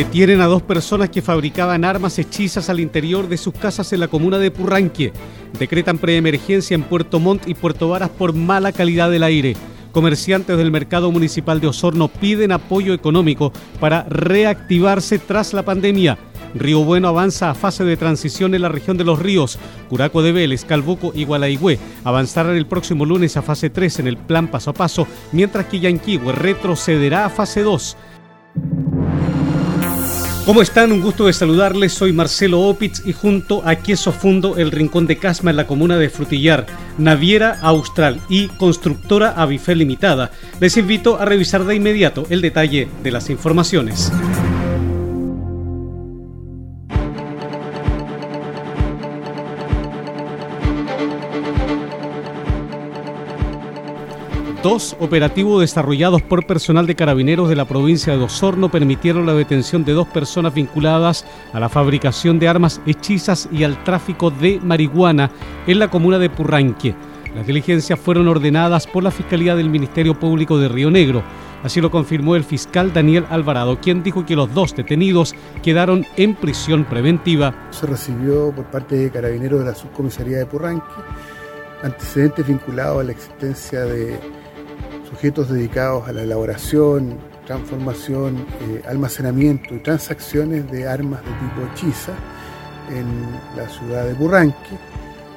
Detienen a dos personas que fabricaban armas hechizas al interior de sus casas en la comuna de Purranque. Decretan preemergencia en Puerto Montt y Puerto Varas por mala calidad del aire. Comerciantes del mercado municipal de Osorno piden apoyo económico para reactivarse tras la pandemia. Río Bueno avanza a fase de transición en la región de los ríos. Curaco de Vélez, Calbuco y Gualaigüe avanzarán el próximo lunes a fase 3 en el plan paso a paso, mientras que Yanquihue retrocederá a fase 2. ¿Cómo están? Un gusto de saludarles. Soy Marcelo Opitz y junto a Queso Fundo, el Rincón de Casma en la comuna de Frutillar, Naviera Austral y Constructora Avifel Limitada, les invito a revisar de inmediato el detalle de las informaciones. Dos operativos desarrollados por personal de carabineros de la provincia de Osorno permitieron la detención de dos personas vinculadas a la fabricación de armas hechizas y al tráfico de marihuana en la comuna de Purranque. Las diligencias fueron ordenadas por la Fiscalía del Ministerio Público de Río Negro. Así lo confirmó el fiscal Daniel Alvarado, quien dijo que los dos detenidos quedaron en prisión preventiva. Se recibió por parte de carabineros de la subcomisaría de Purranque antecedentes vinculados a la existencia de sujetos dedicados a la elaboración, transformación, eh, almacenamiento y transacciones de armas de tipo hechiza en la ciudad de Burranque,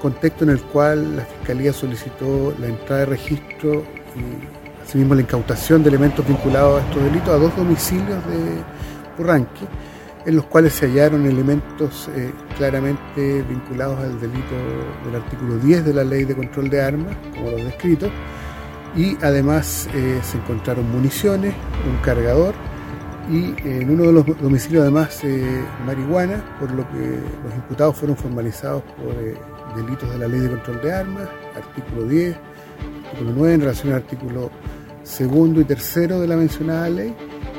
contexto en el cual la Fiscalía solicitó la entrada de registro y asimismo la incautación de elementos vinculados a estos delitos a dos domicilios de Burranque, en los cuales se hallaron elementos eh, claramente vinculados al delito del artículo 10 de la Ley de Control de Armas, como los descritos, y además eh, se encontraron municiones, un cargador y en uno de los domicilios además eh, marihuana, por lo que los imputados fueron formalizados por eh, delitos de la ley de control de armas, artículo 10, artículo 9 en relación al artículo segundo y tercero de la mencionada ley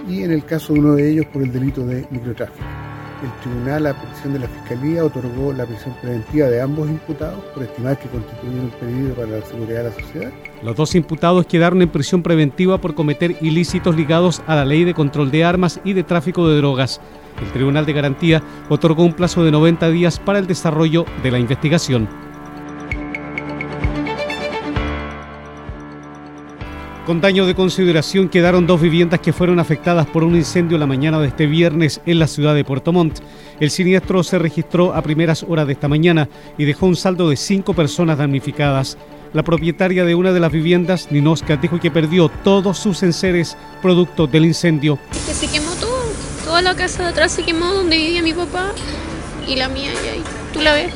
y en el caso de uno de ellos por el delito de microtráfico el tribunal, a petición de la Fiscalía, otorgó la prisión preventiva de ambos imputados por estimar que constituyen un peligro para la seguridad de la sociedad. Los dos imputados quedaron en prisión preventiva por cometer ilícitos ligados a la ley de control de armas y de tráfico de drogas. El Tribunal de Garantía otorgó un plazo de 90 días para el desarrollo de la investigación. Con daño de consideración quedaron dos viviendas que fueron afectadas por un incendio la mañana de este viernes en la ciudad de Puerto Montt. El siniestro se registró a primeras horas de esta mañana y dejó un saldo de cinco personas damnificadas. La propietaria de una de las viviendas, Ninoska, dijo que perdió todos sus enseres producto del incendio. Que se quemó todo, toda la casa de atrás se quemó donde vivía mi papá y la mía y ahí. ¿Tú la ves?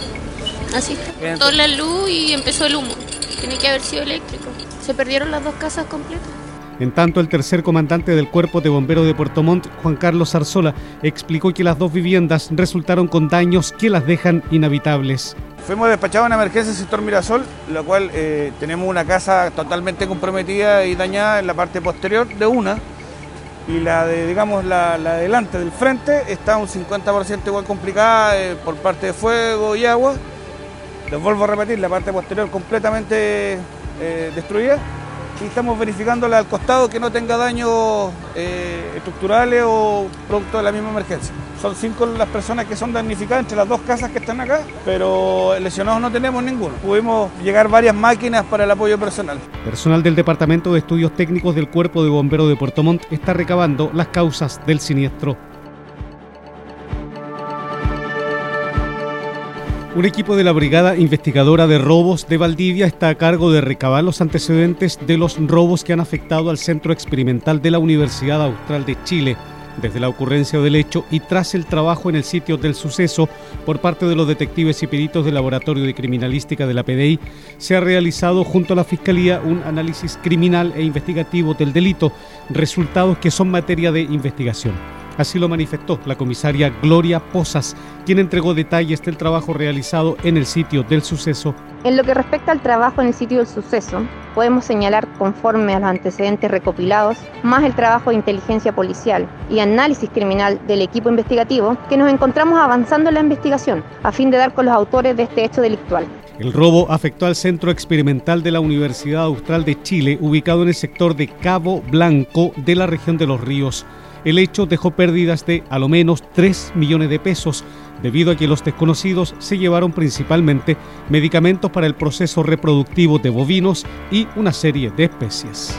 Así está. Toda la luz y empezó el humo. Tiene que haber sido eléctrico. Se perdieron las dos casas completas. En tanto, el tercer comandante del Cuerpo de Bomberos de Puerto Montt, Juan Carlos Arzola, explicó que las dos viviendas resultaron con daños que las dejan inhabitables. Fuimos despachados en emergencia en el sector Mirasol, la cual eh, tenemos una casa totalmente comprometida y dañada en la parte posterior de una, y la de, digamos, la, la de delante del frente está un 50% igual complicada eh, por parte de fuego y agua. Les vuelvo a repetir, la parte posterior completamente eh, destruida y estamos verificándola al costado que no tenga daños eh, estructurales o producto de la misma emergencia. Son cinco las personas que son damnificadas entre las dos casas que están acá, pero lesionados no tenemos ninguno. Pudimos llegar varias máquinas para el apoyo personal. Personal del Departamento de Estudios Técnicos del Cuerpo de Bomberos de Puerto Montt está recabando las causas del siniestro. Un equipo de la Brigada Investigadora de Robos de Valdivia está a cargo de recabar los antecedentes de los robos que han afectado al Centro Experimental de la Universidad Austral de Chile desde la ocurrencia del hecho y tras el trabajo en el sitio del suceso por parte de los detectives y peritos del Laboratorio de Criminalística de la PDI, se ha realizado junto a la Fiscalía un análisis criminal e investigativo del delito, resultados que son materia de investigación. Así lo manifestó la comisaria Gloria Posas, quien entregó detalles del trabajo realizado en el sitio del suceso. En lo que respecta al trabajo en el sitio del suceso, podemos señalar conforme a los antecedentes recopilados, más el trabajo de inteligencia policial y análisis criminal del equipo investigativo, que nos encontramos avanzando en la investigación a fin de dar con los autores de este hecho delictual. El robo afectó al Centro Experimental de la Universidad Austral de Chile, ubicado en el sector de Cabo Blanco de la región de Los Ríos. El hecho dejó pérdidas de a lo menos 3 millones de pesos, debido a que los desconocidos se llevaron principalmente medicamentos para el proceso reproductivo de bovinos y una serie de especies.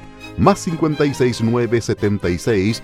más 569 76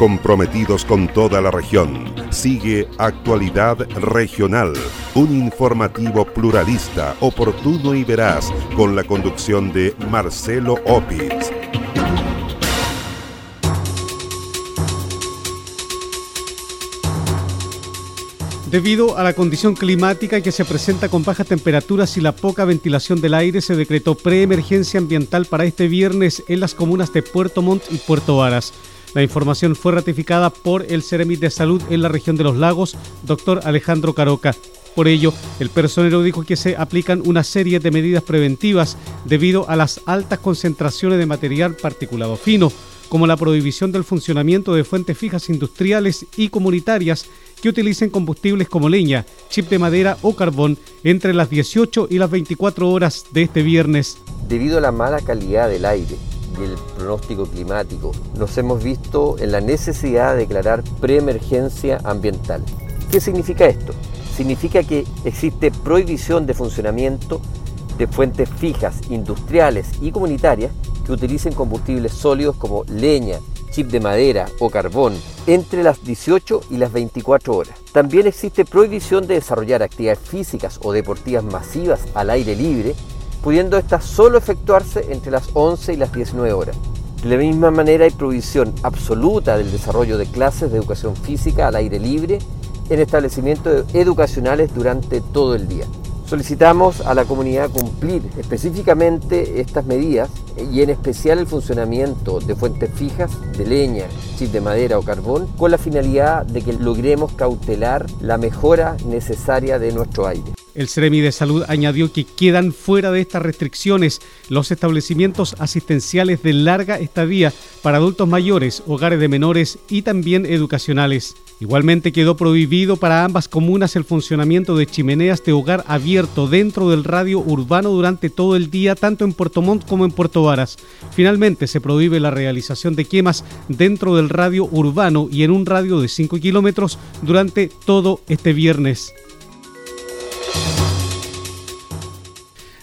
Comprometidos con toda la región. Sigue Actualidad Regional, un informativo pluralista, oportuno y veraz, con la conducción de Marcelo Opitz. Debido a la condición climática que se presenta con bajas temperaturas y la poca ventilación del aire, se decretó preemergencia ambiental para este viernes en las comunas de Puerto Montt y Puerto Varas. La información fue ratificada por el Ceremit de Salud en la región de los lagos, doctor Alejandro Caroca. Por ello, el personero dijo que se aplican una serie de medidas preventivas debido a las altas concentraciones de material particulado fino, como la prohibición del funcionamiento de fuentes fijas industriales y comunitarias que utilicen combustibles como leña, chip de madera o carbón entre las 18 y las 24 horas de este viernes. Debido a la mala calidad del aire, y el pronóstico climático, nos hemos visto en la necesidad de declarar preemergencia ambiental. ¿Qué significa esto? Significa que existe prohibición de funcionamiento de fuentes fijas, industriales y comunitarias que utilicen combustibles sólidos como leña, chip de madera o carbón entre las 18 y las 24 horas. También existe prohibición de desarrollar actividades físicas o deportivas masivas al aire libre pudiendo esta solo efectuarse entre las 11 y las 19 horas. De la misma manera hay prohibición absoluta del desarrollo de clases de educación física al aire libre en establecimientos educacionales durante todo el día. Solicitamos a la comunidad cumplir específicamente estas medidas y en especial el funcionamiento de fuentes fijas de leña, chip de madera o carbón con la finalidad de que logremos cautelar la mejora necesaria de nuestro aire. El Ceremi de Salud añadió que quedan fuera de estas restricciones los establecimientos asistenciales de larga estadía para adultos mayores, hogares de menores y también educacionales. Igualmente quedó prohibido para ambas comunas el funcionamiento de chimeneas de hogar abierto dentro del radio urbano durante todo el día, tanto en Puerto Montt como en Puerto Varas. Finalmente se prohíbe la realización de quemas dentro del radio urbano y en un radio de 5 kilómetros durante todo este viernes.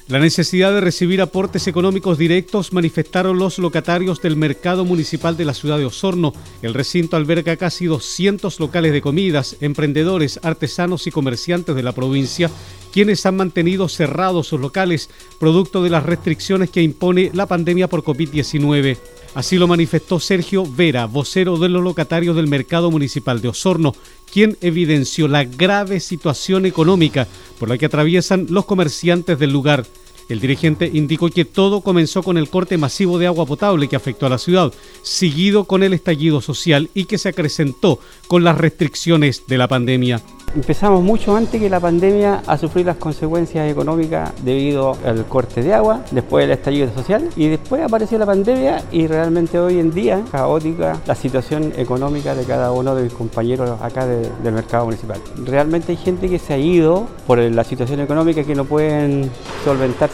La necesidad de recibir aportes económicos directos manifestaron los locatarios del mercado municipal de la ciudad de Osorno. El recinto alberga casi 200 locales de comidas, emprendedores, artesanos y comerciantes de la provincia, quienes han mantenido cerrados sus locales producto de las restricciones que impone la pandemia por COVID-19. Así lo manifestó Sergio Vera, vocero de los locatarios del mercado municipal de Osorno, quien evidenció la grave situación económica por la que atraviesan los comerciantes del lugar. El dirigente indicó que todo comenzó con el corte masivo de agua potable que afectó a la ciudad, seguido con el estallido social y que se acrecentó con las restricciones de la pandemia. Empezamos mucho antes que la pandemia a sufrir las consecuencias económicas debido al corte de agua, después el estallido social y después apareció la pandemia y realmente hoy en día caótica la situación económica de cada uno de mis compañeros acá del mercado municipal. Realmente hay gente que se ha ido por la situación económica que no pueden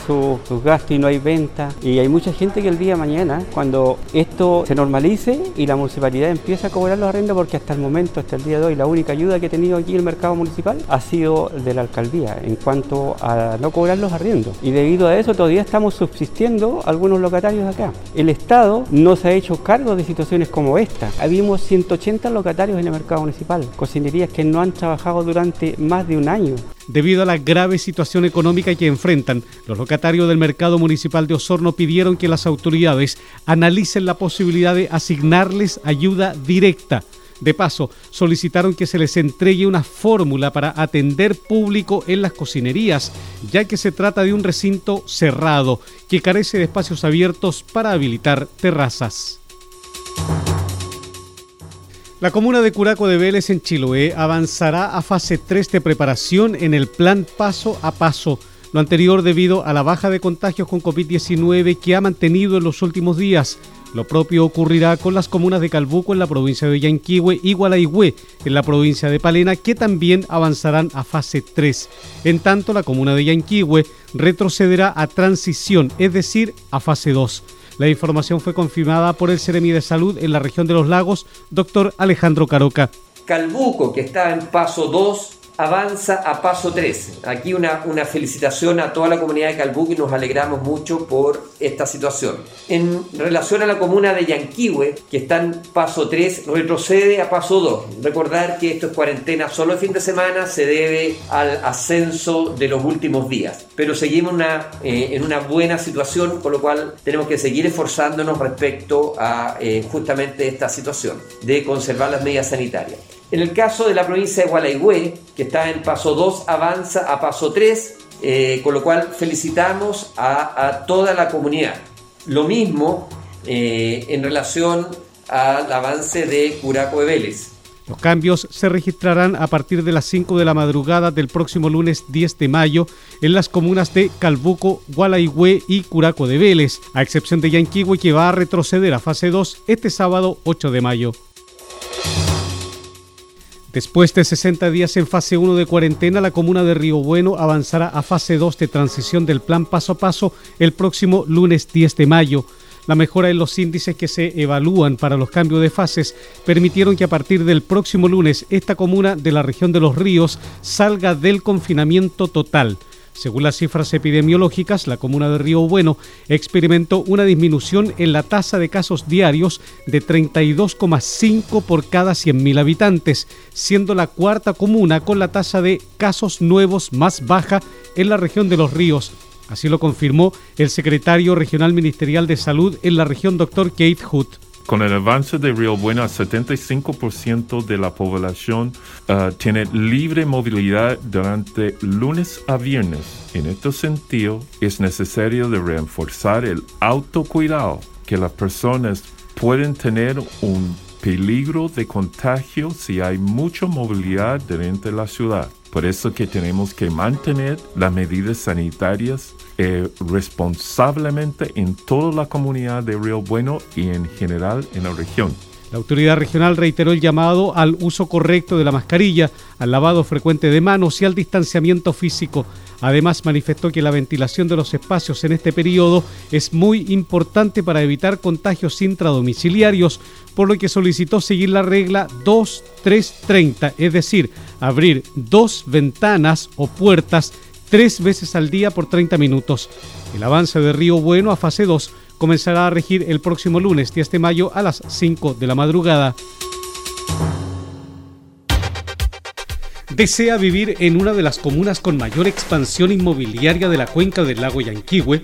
sus gastos y no hay venta y hay mucha gente que el día de mañana cuando esto se normalice y la municipalidad empieza a cobrar los arrendos porque hasta el momento, hasta el día de hoy, la única ayuda que ha tenido aquí el mercado municipal ha sido de la alcaldía en cuanto a no cobrar los arriendos. Y debido a eso todavía estamos subsistiendo algunos locatarios acá. El Estado no se ha hecho cargo de situaciones como esta. Habíamos 180 locatarios en el mercado municipal, cocinerías que no han trabajado durante más de un año. Debido a la grave situación económica que enfrentan, los locatarios del mercado municipal de Osorno pidieron que las autoridades analicen la posibilidad de asignarles ayuda directa de paso, solicitaron que se les entregue una fórmula para atender público en las cocinerías, ya que se trata de un recinto cerrado que carece de espacios abiertos para habilitar terrazas. La comuna de Curaco de Vélez en Chiloé avanzará a fase 3 de preparación en el plan paso a paso. Lo anterior debido a la baja de contagios con COVID-19 que ha mantenido en los últimos días. Lo propio ocurrirá con las comunas de Calbuco en la provincia de Yanquihue y Gualaihue en la provincia de Palena, que también avanzarán a fase 3. En tanto, la comuna de Yanquihue retrocederá a transición, es decir, a fase 2. La información fue confirmada por el Ceremi de Salud en la región de los lagos, doctor Alejandro Caroca. Calbuco, que está en paso 2, avanza a paso 3. Aquí una, una felicitación a toda la comunidad de Calbuco y nos alegramos mucho por esta situación. En relación a la comuna de Yanquihue, que está en paso 3, retrocede a paso 2. Recordar que esto es cuarentena solo el fin de semana, se debe al ascenso de los últimos días. Pero seguimos una, eh, en una buena situación, por lo cual tenemos que seguir esforzándonos respecto a eh, justamente esta situación de conservar las medidas sanitarias. En el caso de la provincia de Gualaihue, que está en paso 2, avanza a paso 3, eh, con lo cual felicitamos a, toda la comunidad. Lo mismo eh, en relación al avance de Curaco de Vélez. Los cambios se registrarán a partir de las 5 de la madrugada del próximo lunes 10 de mayo en las comunas de Calbuco, Gualaihue y Curaco de Vélez, a excepción de Yanquihue que va a retroceder a fase 2 este sábado 8 de mayo. Después de 60 días en fase 1 de cuarentena, la comuna de Río Bueno avanzará a fase 2 de transición del plan paso a paso el próximo lunes 10 de mayo. La mejora en los índices que se evalúan para los cambios de fases permitieron que a partir del próximo lunes esta comuna de la región de los ríos salga del confinamiento total. Según las cifras epidemiológicas, la comuna de Río Bueno experimentó una disminución en la tasa de casos diarios de 32,5 por cada 100.000 habitantes, siendo la cuarta comuna con la tasa de casos nuevos más baja en la región de los ríos. Así lo confirmó el secretario regional ministerial de salud en la región, doctor Kate Hood. Con el avance de Río Bueno, el 75% de la población uh, tiene libre movilidad durante lunes a viernes. En este sentido, es necesario reforzar el autocuidado que las personas pueden tener un peligro de contagio si hay mucha movilidad dentro de la ciudad. Por eso que tenemos que mantener las medidas sanitarias eh, responsablemente en toda la comunidad de Río Bueno y en general en la región. La autoridad regional reiteró el llamado al uso correcto de la mascarilla, al lavado frecuente de manos y al distanciamiento físico. Además, manifestó que la ventilación de los espacios en este periodo es muy importante para evitar contagios intradomiciliarios, por lo que solicitó seguir la regla 2330, es decir, abrir dos ventanas o puertas tres veces al día por 30 minutos. El avance de Río Bueno a fase 2 comenzará a regir el próximo lunes 10 de mayo a las 5 de la madrugada. ¿Desea vivir en una de las comunas con mayor expansión inmobiliaria de la cuenca del lago Yanquihue?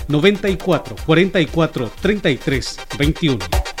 94 44 33 21.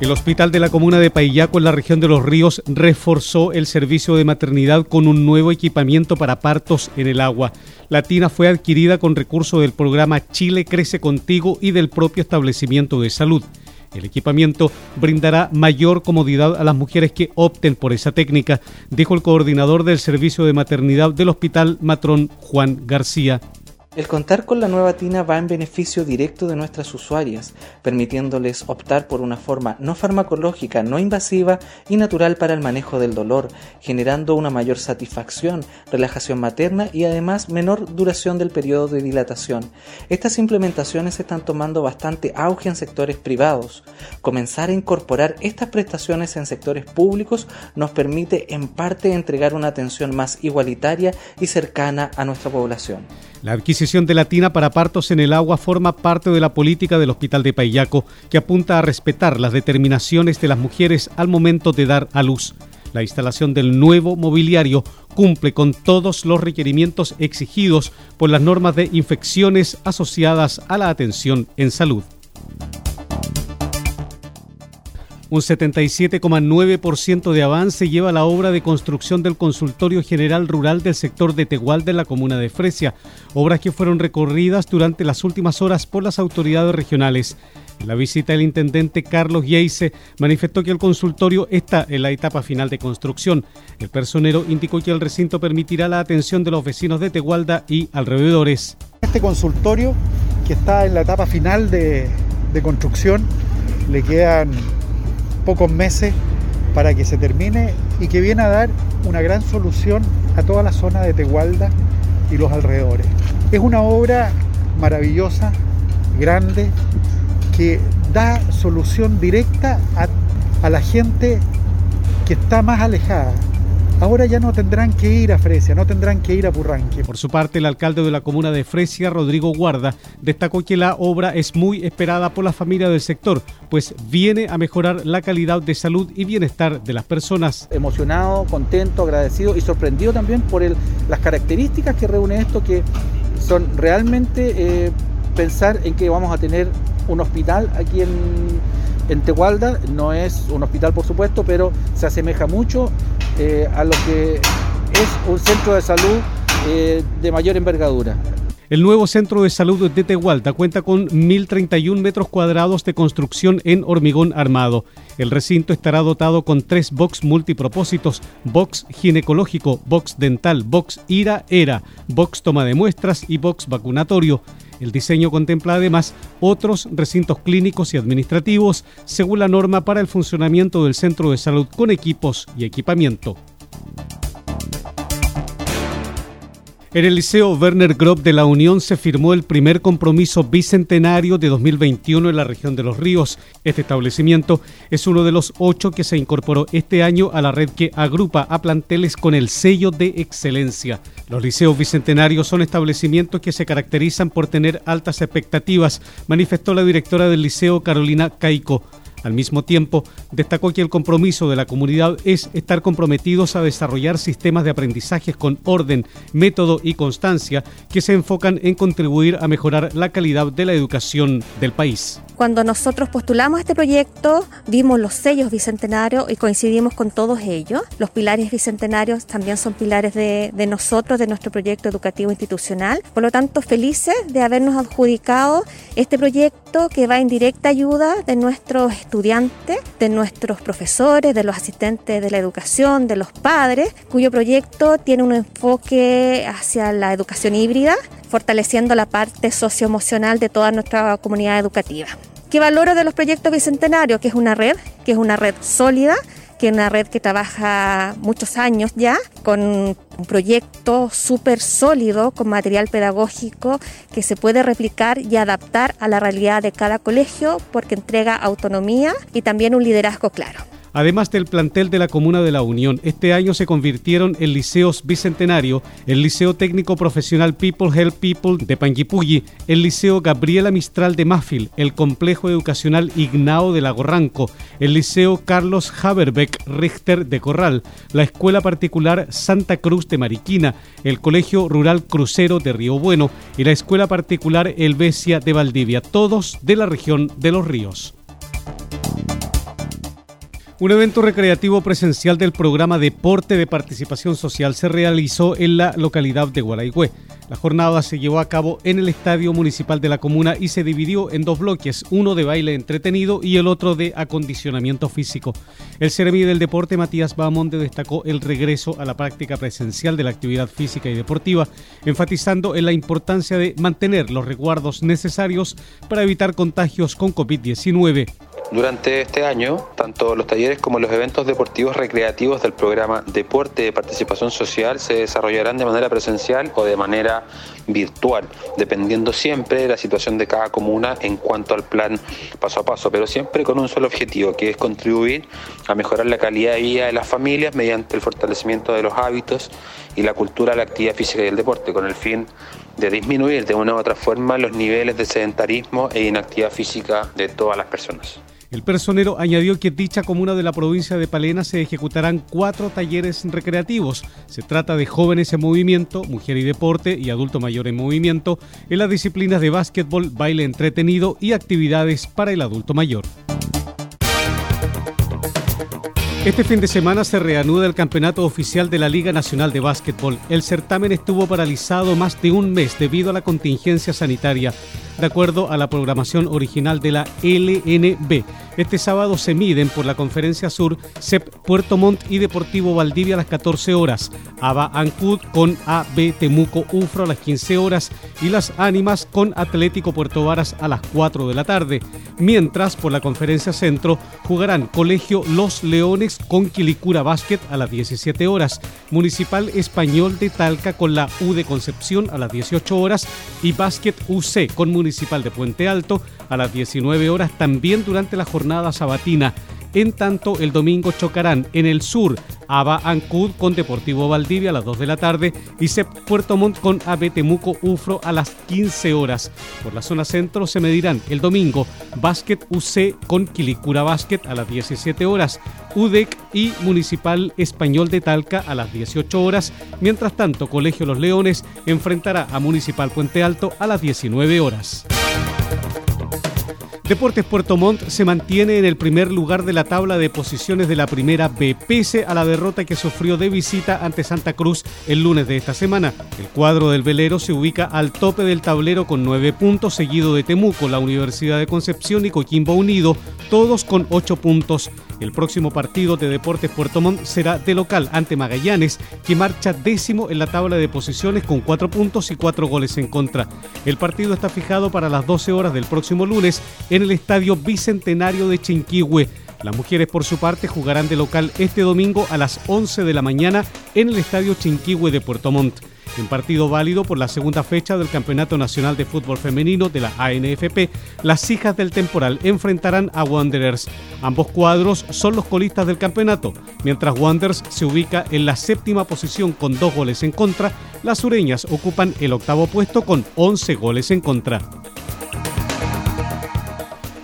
El Hospital de la Comuna de Paillaco en la región de Los Ríos reforzó el servicio de maternidad con un nuevo equipamiento para partos en el agua. La tina fue adquirida con recursos del programa Chile Crece Contigo y del propio establecimiento de salud. El equipamiento brindará mayor comodidad a las mujeres que opten por esa técnica, dijo el coordinador del servicio de maternidad del Hospital Matrón Juan García. El contar con la nueva tina va en beneficio directo de nuestras usuarias, permitiéndoles optar por una forma no farmacológica, no invasiva y natural para el manejo del dolor, generando una mayor satisfacción, relajación materna y además menor duración del periodo de dilatación. Estas implementaciones están tomando bastante auge en sectores privados. Comenzar a incorporar estas prestaciones en sectores públicos nos permite en parte entregar una atención más igualitaria y cercana a nuestra población. La adquisición de la tina para partos en el agua forma parte de la política del Hospital de Payaco, que apunta a respetar las determinaciones de las mujeres al momento de dar a luz. La instalación del nuevo mobiliario cumple con todos los requerimientos exigidos por las normas de infecciones asociadas a la atención en salud. Un 77,9% de avance lleva la obra de construcción del Consultorio General Rural del sector de Tegual de la comuna de Fresia, obras que fueron recorridas durante las últimas horas por las autoridades regionales. En la visita del intendente Carlos Yeise manifestó que el consultorio está en la etapa final de construcción. El personero indicó que el recinto permitirá la atención de los vecinos de Tegualda y alrededores. Este consultorio que está en la etapa final de construcción le quedan pocos meses para que se termine y que viene a dar una gran solución a toda la zona de Tegualda y los alrededores. Es una obra maravillosa, grande, que da solución directa a, a la gente que está más alejada, Ahora ya no tendrán que ir a Fresia, no tendrán que ir a Purranque. Por su parte, el alcalde de la comuna de Fresia, Rodrigo Guarda, destacó que la obra es muy esperada por la familia del sector, pues viene a mejorar la calidad de salud y bienestar de las personas. Emocionado, contento, agradecido y sorprendido también por las características que reúne esto, que son realmente eh, pensar en que vamos a tener un hospital aquí en en Tehualda, no es un hospital por supuesto, pero se asemeja mucho eh, a lo que es un centro de salud eh, de mayor envergadura. El nuevo centro de salud de Tehualta cuenta con 1.031 metros cuadrados de construcción en hormigón armado. El recinto estará dotado con tres box multipropósitos, box ginecológico, box dental, box ira-era, box toma de muestras y box vacunatorio. El diseño contempla además otros recintos clínicos y administrativos según la norma para el funcionamiento del centro de salud con equipos y equipamiento. En el Liceo Werner Grob de la Unión se firmó el primer compromiso bicentenario de 2021 en la región de los ríos. Este establecimiento es uno de los ocho que se incorporó este año a la red que agrupa a planteles con el sello de excelencia. Los liceos bicentenarios son establecimientos que se caracterizan por tener altas expectativas, manifestó la directora del liceo Carolina Caico. Al mismo tiempo, destacó que el compromiso de la comunidad es estar comprometidos a desarrollar sistemas de aprendizajes con orden, método y constancia que se enfocan en contribuir a mejorar la calidad de la educación del país. Cuando nosotros postulamos este proyecto, vimos los sellos bicentenarios y coincidimos con todos ellos. Los pilares bicentenarios también son pilares de, nosotros, de nuestro proyecto educativo institucional. Por lo tanto, felices de habernos adjudicado este proyecto que va en directa ayuda de nuestros de nuestros profesores, de los asistentes de la educación, de los padres, cuyo proyecto tiene un enfoque hacia la educación híbrida, fortaleciendo la parte socioemocional de toda nuestra comunidad educativa. ¿Qué valoro de los proyectos bicentenarios? Que es una red, que es una red sólida, que es una red que trabaja muchos años ya, con un proyecto súper sólido, con material pedagógico que se puede replicar y adaptar a la realidad de cada colegio porque entrega autonomía y también un liderazgo claro. Además del plantel de la Comuna de la Unión, este año se convirtieron en liceos Bicentenario, el Liceo Técnico Profesional People Help People de Panguipulli, el Liceo Gabriela Mistral de Mafil, el Complejo Educacional Ignao de Lagorranco, el Liceo Carlos Haberbeck Richter de Corral, la Escuela Particular Santa Cruz de Mariquina, el Colegio Rural Crucero de Río Bueno y la Escuela Particular Helvecia de Valdivia, todos de la región de los ríos. Un evento recreativo presencial del programa Deporte de Participación Social se realizó en la localidad de Gualaigüe. La jornada se llevó a cabo en el Estadio Municipal de la Comuna y se dividió en dos bloques, uno de baile entretenido y el otro de acondicionamiento físico. El Ceremi del Deporte Matías Bamonde destacó el regreso a la práctica presencial de la actividad física y deportiva, enfatizando en la importancia de mantener los resguardos necesarios para evitar contagios con COVID-19. Durante este año, tanto los talleres como los eventos deportivos recreativos del programa Deporte de Participación Social se desarrollarán de manera presencial o de manera virtual, dependiendo siempre de la situación de cada comuna en cuanto al plan paso a paso, pero siempre con un solo objetivo, que es contribuir a mejorar la calidad de vida de las familias mediante el fortalecimiento de los hábitos y la cultura la actividad física y el deporte, con el fin de disminuir de una u otra forma los niveles de sedentarismo e inactividad física de todas las personas. El personero añadió que dicha comuna de la provincia de Palena se ejecutarán cuatro talleres recreativos. Se trata de jóvenes en movimiento, mujer y deporte y adulto mayor en movimiento en las disciplinas de básquetbol, baile entretenido y actividades para el adulto mayor. Este fin de semana se reanuda el campeonato oficial de la Liga Nacional de Básquetbol. El certamen estuvo paralizado más de un mes debido a la contingencia sanitaria. De acuerdo a la programación original de la LNB, este sábado se miden por la Conferencia Sur CEP Puerto Montt y Deportivo Valdivia a las 14 horas, ABA Ancud con AB Temuco Ufro a las 15 horas y las Ánimas con Atlético Puerto Varas a las 4 de la tarde. Mientras por la Conferencia Centro jugarán Colegio Los Leones con Quilicura Básquet a las 17 horas, Municipal Español de Talca con la U de Concepción a las 18 horas y Básquet UC con Municipal de Puente Alto a las 19 horas también durante la jornada sabatina. En tanto, el domingo chocarán en el sur Aba Ancud con Deportivo Valdivia a las 2 de la tarde y CEP Puerto Montt con AB Temuco Ufro a las 15 horas. Por la zona centro se medirán el domingo Básquet UC con Quilicura Básquet a las 17 horas, UDEC y Municipal Español de Talca a las 18 horas. Mientras tanto, Colegio Los Leones enfrentará a Municipal Puente Alto a las 19 horas. Deportes Puerto Montt se mantiene en el primer lugar de la tabla de posiciones de la primera B, pese a la derrota que sufrió de visita ante Santa Cruz el lunes de esta semana. El cuadro del velero se ubica al tope del tablero con nueve puntos, seguido de Temuco, la Universidad de Concepción y Coquimbo Unido, todos con ocho puntos. El próximo partido de Deportes Puerto Montt será de local ante Magallanes, que marcha décimo en la tabla de posiciones con cuatro puntos y cuatro goles en contra. El partido está fijado para las 12 horas del próximo lunes en el Estadio Bicentenario de Chinquihue. Las mujeres, por su parte, jugarán de local este domingo a las 11 de la mañana en el Estadio Chinquihue de Puerto Montt. En partido válido por la segunda fecha del Campeonato Nacional de Fútbol Femenino de la ANFP, las hijas del temporal enfrentarán a Wanderers. Ambos cuadros son los colistas del campeonato. Mientras Wanderers se ubica en la séptima posición con dos goles en contra, las sureñas ocupan el octavo puesto con 11 goles en contra.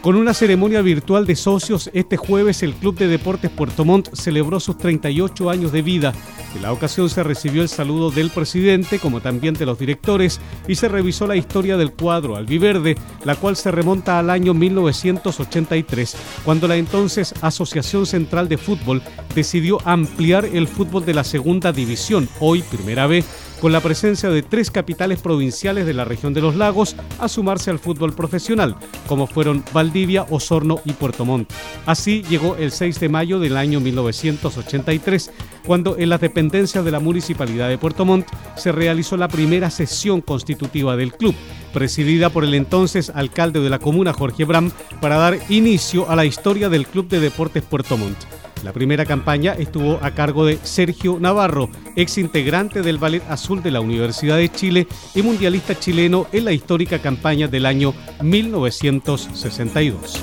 Con una ceremonia virtual de socios, este jueves el Club de Deportes Puerto Montt celebró sus 38 años de vida. En la ocasión se recibió el saludo del presidente, como también de los directores, y se revisó la historia del cuadro albiverde, la cual se remonta al año 1983, cuando la entonces Asociación Central de Fútbol decidió ampliar el fútbol de la segunda división, hoy primera vez con la presencia de tres capitales provinciales de la región de los lagos a sumarse al fútbol profesional, como fueron Valdivia, Osorno y Puerto Montt. Así llegó el 6 de mayo del año 1983, cuando en las dependencias de la Municipalidad de Puerto Montt se realizó la primera sesión constitutiva del club, presidida por el entonces alcalde de la comuna Jorge Bram, para dar inicio a la historia del Club de Deportes Puerto Montt. La primera campaña estuvo a cargo de Sergio Navarro, ex integrante del Ballet Azul de la Universidad de Chile y mundialista chileno en la histórica campaña del año 1962.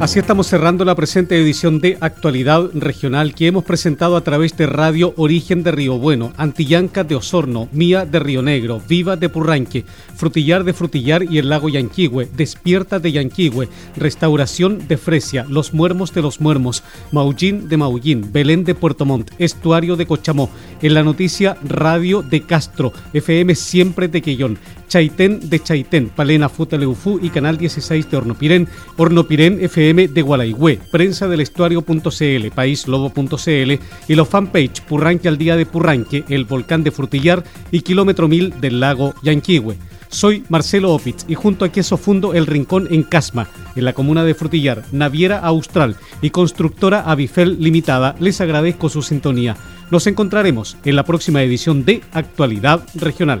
Así estamos cerrando la presente edición de Actualidad Regional que hemos presentado a través de Radio Origen de Río Bueno, Antillanca de Osorno, Mía de Río Negro, Viva de Purranque, Frutillar de Frutillar y el lago Yanquihue, Despierta de Yanquihue, Restauración de Fresia, Los Muermos de los Muermos, Maullín de Maullín, Belén de Puerto Montt, Estuario de Cochamó, en la noticia Radio de Castro, FM Siempre de Quellón, Chaitén de Chaitén, Palena Futaleufú y Canal 16 de Hornopirén, Hornopirén FM de Gualaigüe, prensa del estuario.cl, paislobo.cl y los fanpage Purranque al día de Purranque, el volcán de Frutillar y kilómetro mil del lago Yanquihue. Soy Marcelo Opitz y junto a Queso Fundo El Rincón en Casma, en la comuna de Frutillar, Naviera Austral y constructora Avifel Limitada, les agradezco su sintonía. Nos encontraremos en la próxima edición de Actualidad Regional.